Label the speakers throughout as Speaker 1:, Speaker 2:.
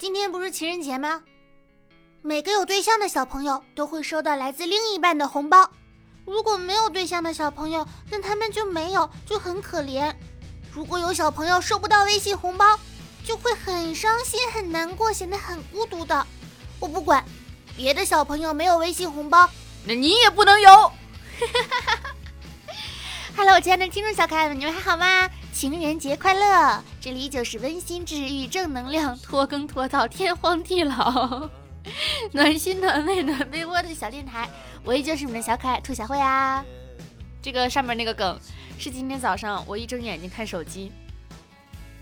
Speaker 1: 今天不是情人节吗？每个有对象的小朋友都会收到来自另一半的红包。如果没有对象的小朋友，那他们就没有，就很可怜。如果有小朋友收不到微信红包，就会很伤心、很难过，显得很孤独的。我不管，别的小朋友没有微信红包，
Speaker 2: 那你也不能有。
Speaker 1: Hello，亲爱的听众小可爱们，你们还好吗？情人节快乐！这里就是温馨治愈、正能量、拖更拖到天荒地老、暖心暖胃暖被窝的小电台。我依旧是你们的小可爱兔小慧啊。
Speaker 2: 这个上面那个梗是今天早上我一睁眼睛看手机，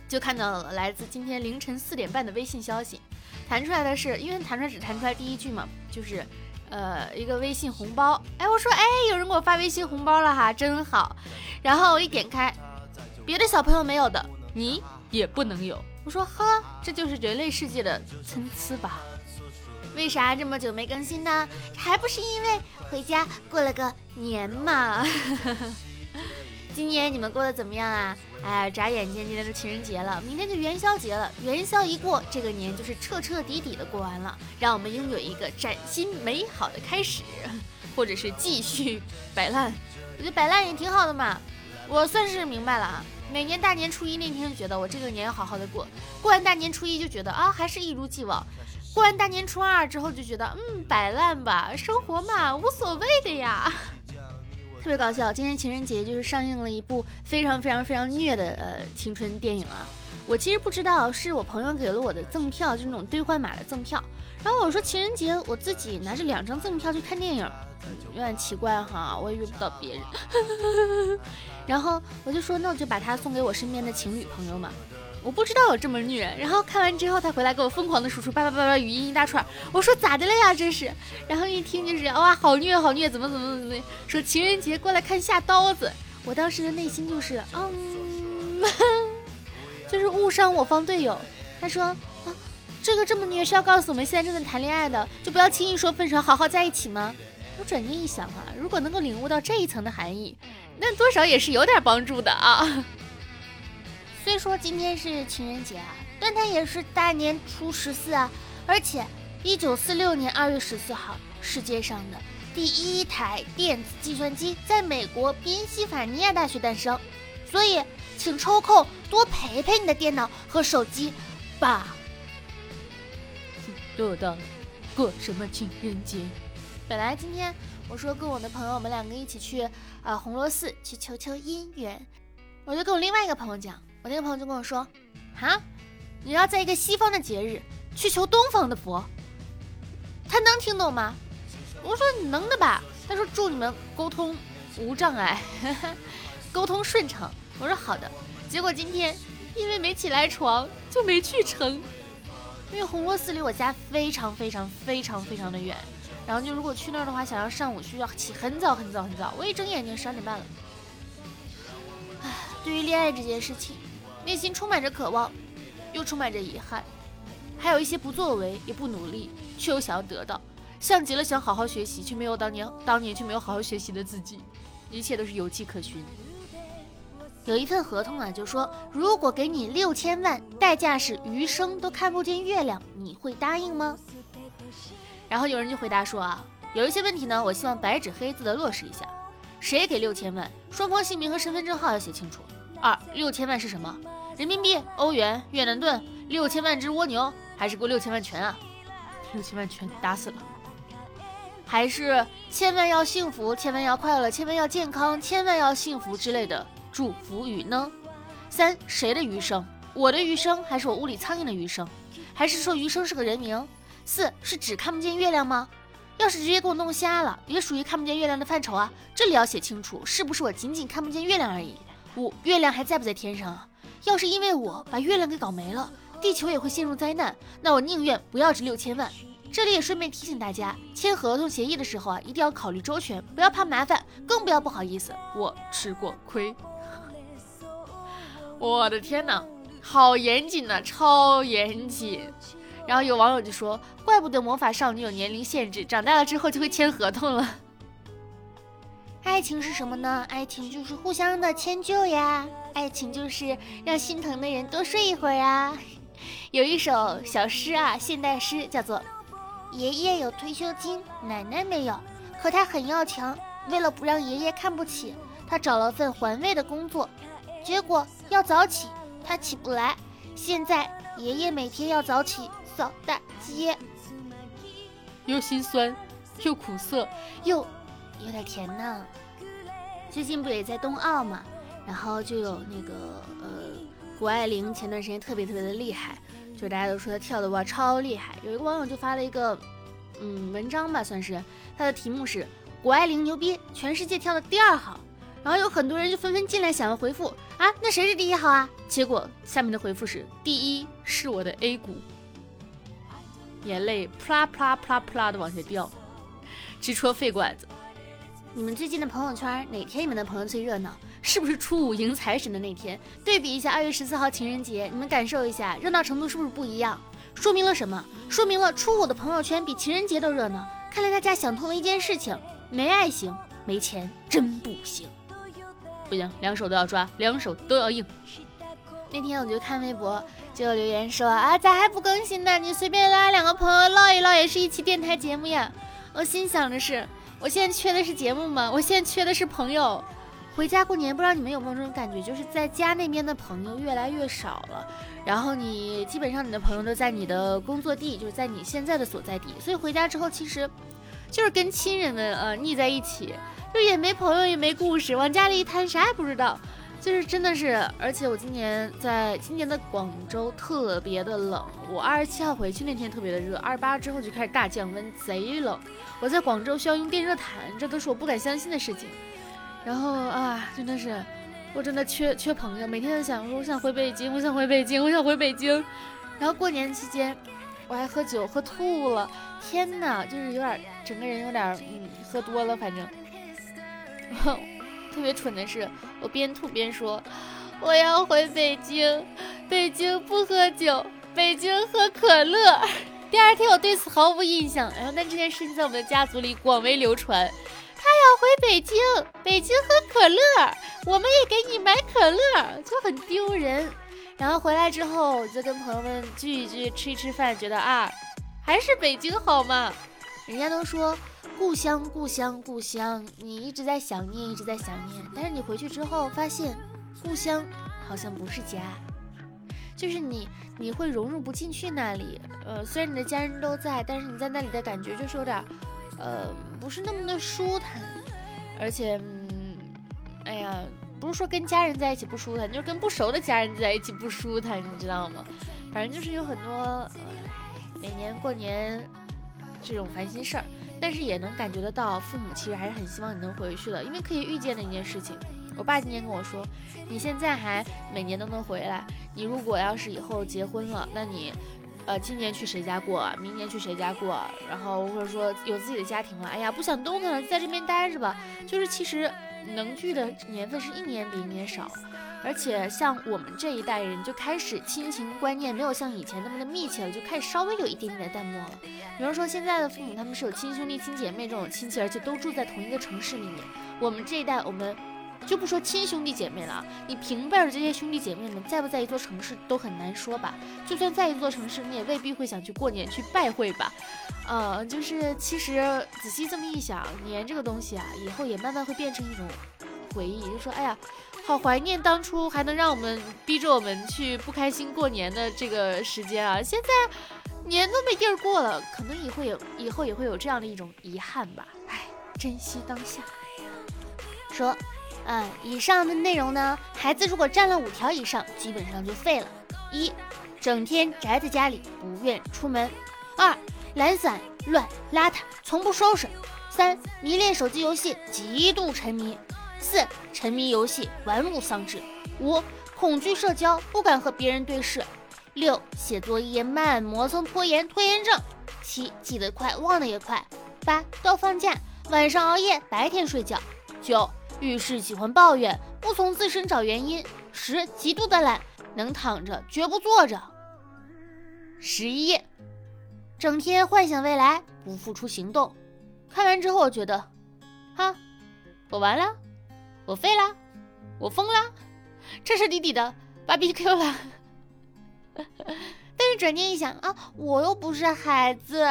Speaker 2: 就看到了来自今天凌晨四点半的微信消息，弹出来的是，因为弹出来只弹出来第一句嘛，就是呃一个微信红包。哎，我说哎，有人给我发微信红包了哈，真好。然后我一点开。别的小朋友没有的，你也不能有。我说呵，这就是人类世界的参差吧？
Speaker 1: 为啥这么久没更新呢？还不是因为回家过了个年嘛。今年你们过得怎么样啊？哎，眨眼间今天就情人节了，明天就元宵节了。元宵一过，这个年就是彻彻底底的过完了，让我们拥有一个崭新美好的开始，
Speaker 2: 或者是继续摆烂。
Speaker 1: 我觉得摆烂也挺好的嘛。我算是明白了啊。每年大年初一那天就觉得我这个年要好好的过，过完大年初一就觉得啊还是一如既往，过完大年初二之后就觉得嗯摆烂吧，生活嘛无所谓的呀，特别搞笑。今天情人节就是上映了一部非常非常非常虐的呃青春电影啊，我其实不知道是我朋友给了我的赠票，就是那种兑换码的赠票，然后我说情人节我自己拿着两张赠票去看电影。有点奇怪哈，我也遇不到别人。然后我就说，那我就把它送给我身边的情侣朋友嘛。我不知道有这么虐。然后看完之后，他回来给我疯狂的输出叭叭叭叭语音一大串。我说咋的了呀？这是。然后一听就是哇，好虐好虐，怎么怎么怎么说情人节过来看下刀子。我当时的内心就是嗯，就是误伤我方队友。他说啊，这个这么虐是要告诉我们现在正在谈恋爱的，就不要轻易说分手，好好在一起吗？我转念一想啊，如果能够领悟到这一层的含义，那多少也是有点帮助的啊。虽说今天是情人节啊，但它也是大年初十四啊。而且，一九四六年二月十四号，世界上的第一台电子计算机在美国宾夕法尼亚大学诞生。所以，请抽空多陪陪你的电脑和手机吧。
Speaker 2: 又到了，过什么情人节？
Speaker 1: 本来今天我说跟我的朋友，我们两个一起去啊红螺寺去求求姻缘，我就跟我另外一个朋友讲，我那个朋友就跟我说，哈，你要在一个西方的节日去求东方的佛，他能听懂吗？我说你能的吧。他说祝你们沟通无障碍，沟通顺畅。我说好的。结果今天因为没起来床，就没去成，因为红螺寺离我家非常非常非常非常的远。然后就如果去那儿的话，想要上午需要起很早很早很早。我一睁眼睛十二点半了。唉，对于恋爱这件事情，内心充满着渴望，又充满着遗憾，还有一些不作为也不努力，却又想要得到，像极了想好好学习却没有当年当年却没有好好学习的自己，一切都是有迹可循。有一份合同啊，就说如果给你六千万，代价是余生都看不见月亮，你会答应吗？然后有人就回答说啊，有一些问题呢，我希望白纸黑字的落实一下。谁给六千万？双方姓名和身份证号要写清楚。二，六千万是什么？人民币、欧元、越南盾？六千万只蜗牛？还是给我六千万全啊？六千万全打死了？还是千万要幸福，千万要快乐，千万要健康，千万要幸福之类的祝福语呢？三，谁的余生？我的余生，还是我屋里苍蝇的余生？还是说余生是个人名？四是只看不见月亮吗？要是直接给我弄瞎了，也属于看不见月亮的范畴啊。这里要写清楚，是不是我仅仅看不见月亮而已？五，月亮还在不在天上啊？要是因为我把月亮给搞没了，地球也会陷入灾难，那我宁愿不要这六千万。这里也顺便提醒大家，签合同协议的时候啊，一定要考虑周全，不要怕麻烦，更不要不好意思。我吃过亏。我的天哪，好严谨呐，超严谨。然后有网友就说：“怪不得魔法少女有年龄限制，长大了之后就会签合同了。”爱情是什么呢？爱情就是互相的迁就呀，爱情就是让心疼的人多睡一会儿呀。有一首小诗啊，现代诗叫做：爷爷有退休金，奶奶没有，可他很要强。为了不让爷爷看不起，他找了份环卫的工作，结果要早起，他起不来。现在爷爷每天要早起扫大街，
Speaker 2: 又心酸，又苦涩，
Speaker 1: 又有点甜呢。最近不也在冬奥嘛，然后就有那个呃，谷爱凌前段时间特别特别的厉害，就大家都说她跳的哇超厉害。有一个网友就发了一个嗯文章吧，算是他的题目是。谷爱凌牛逼，全世界跳的第二好，然后有很多人就纷纷进来想要回复啊，那谁是第一号啊？结果下面的回复是第一是我的 A 股，眼泪啪啦啪啦扑啦扑啦的往下掉，直戳肺管子。你们最近的朋友圈哪天你们的朋友最热闹？是不是初五迎财神的那天？对比一下二月十四号情人节，你们感受一下热闹程度是不是不一样？说明了什么？说明了初五的朋友圈比情人节都热闹。看来大家想通了一件事情。没爱行，没钱真不行，
Speaker 2: 不行，两手都要抓，两手都要硬。
Speaker 1: 那天我就看微博，就有留言说啊，咋还不更新呢？你随便拉两个朋友唠一唠，也是一期电台节目呀。我心想的是，我现在缺的是节目吗？我现在缺的是朋友。回家过年，不知道你们有没有这种感觉，就是在家那边的朋友越来越少了，然后你基本上你的朋友都在你的工作地，就是在你现在的所在地，所以回家之后其实。就是跟亲人们呃腻在一起，就也没朋友也没故事，往家里一摊啥也不知道，就是真的是。而且我今年在今年的广州特别的冷，我二十七号回去那天特别的热，二十八之后就开始大降温，贼冷。我在广州需要用电热毯，这都是我不敢相信的事情。然后啊，真的是，我真的缺缺朋友，每天都想说我想回北京，我想回北京，我想回北京。然后过年期间。我还喝酒喝吐了，天哪，就是有点整个人有点嗯喝多了，反正 特别蠢的是，我边吐边说我要回北京，北京不喝酒，北京喝可乐。第二天我对此毫无印象，然后但这件事情在我们的家族里广为流传。他要回北京，北京喝可乐，我们也给你买可乐，就很丢人。然后回来之后，我就跟朋友们聚一聚，吃一吃饭，觉得啊，还是北京好嘛。人家都说故乡，故乡，故乡，你一直在想念，一直在想念。但是你回去之后发现，故乡好像不是家，就是你，你会融入不进去那里。呃，虽然你的家人都在，但是你在那里的感觉就是有点，呃，不是那么的舒坦，而且，嗯，哎呀。不是说跟家人在一起不舒坦，就是跟不熟的家人在一起不舒坦，你知道吗？反正就是有很多，呃，每年过年这种烦心事儿，但是也能感觉得到，父母其实还是很希望你能回去的，因为可以预见的一件事情。我爸今年跟我说，你现在还每年都能回来，你如果要是以后结婚了，那你，呃，今年去谁家过，明年去谁家过，然后或者说有自己的家庭了，哎呀，不想动弹了，在这边待着吧。就是其实。能聚的年份是一年比一年少，而且像我们这一代人就开始亲情观念没有像以前那么的密切了，就开始稍微有一点点的淡漠了。比如说现在的父母他们是有亲兄弟亲姐妹这种亲戚，而且都住在同一个城市里面。我们这一代我们就不说亲兄弟姐妹了，你平辈的这些兄弟姐妹们在不在一座城市都很难说吧？就算在一座城市，你也未必会想去过年去拜会吧？呃，就是其实仔细这么一想，年这个东西啊，以后也慢慢会变成一种回忆。就说，哎呀，好怀念当初还能让我们逼着我们去不开心过年的这个时间啊！现在年都没地儿过了，可能以后也以后也会有这样的一种遗憾吧。哎，珍惜当下。说，嗯，以上的内容呢，孩子如果占了五条以上，基本上就废了。一，整天宅在家里，不愿出门。二。懒散、乱、邋遢，从不收拾。三、迷恋手机游戏，极度沉迷。四、沉迷游戏，玩物丧志。五、恐惧社交，不敢和别人对视。六、写作业慢，磨蹭拖延，拖延症。七、记得快，忘得也快。八、要放假，晚上熬夜，白天睡觉。九、遇事喜欢抱怨，不从自身找原因。十、极度的懒，能躺着绝不坐着。十一。整天幻想未来，不付出行动。看完之后，我觉得，哈，我完了，我废了，我疯了，彻彻底底的芭比 Q 了。但是转念一想啊，我又不是孩子。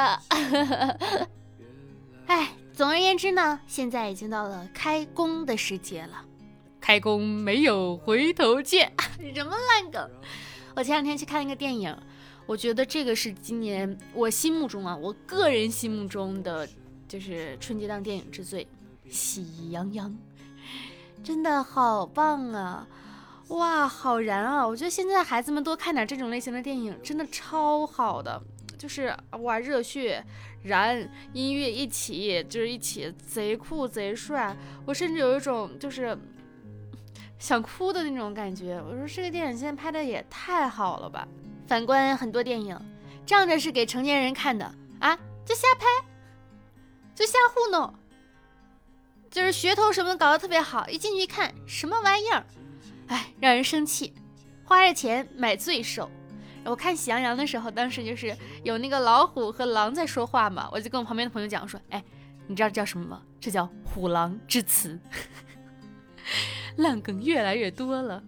Speaker 1: 哎，总而言之呢，现在已经到了开工的时节了。
Speaker 2: 开工没有回头箭，
Speaker 1: 什么烂梗？
Speaker 2: 我前两天去看了一个电影，我觉得这个是今年我心目中啊，我个人心目中的就是春节档电影之最，《喜羊羊》，
Speaker 1: 真的好棒啊！
Speaker 2: 哇，好燃啊！我觉得现在孩子们多看点这种类型的电影，真的超好的，就是哇，热血燃，音乐一起就是一起贼酷贼帅，我甚至有一种就是 想哭的那种感觉。我说这个电影现在拍的也太好了吧！
Speaker 1: 反观很多电影，仗着是给成年人看的啊，就瞎拍，就瞎糊弄，就是噱头什么搞得特别好，一进去一看，什么玩意儿？哎，让人生气，花着钱买罪受。
Speaker 2: 我看《喜羊羊》的时候，当时就是有那个老虎和狼在说话嘛，我就跟我旁边的朋友讲说：“哎，你知道这叫什么吗？这叫虎狼之词。”烂梗越来越多了。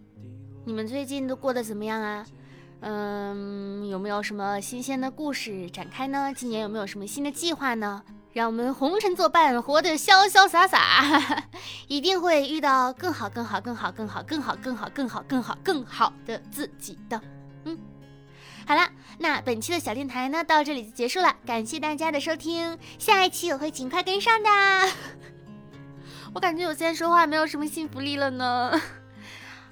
Speaker 1: 你们最近都过得怎么样啊？嗯，有没有什么新鲜的故事展开呢？今年有没有什么新的计划呢？让我们红尘作伴，活得潇潇洒洒，一定会遇到更好、更好、更好、更好、更好、更好、更好、更好、更好的自己的。嗯，好了，那本期的小电台呢，到这里就结束了，感谢大家的收听，下一期我会尽快跟上的。我感觉我现在说话没有什么信服力了呢。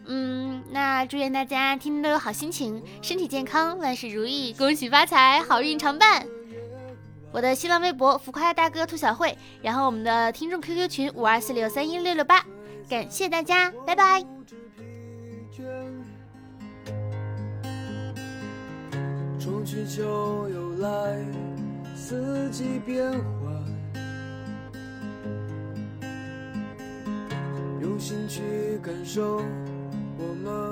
Speaker 1: 嗯，那祝愿大家天天都有好心情，身体健康，万事如意，恭喜发财，好运常伴。我的新浪微博浮夸大哥兔小慧，然后我们的听众 QQ 群五二四六三一六六八，感谢大家，拜拜。春去秋又来，四季变换，用心去感受我们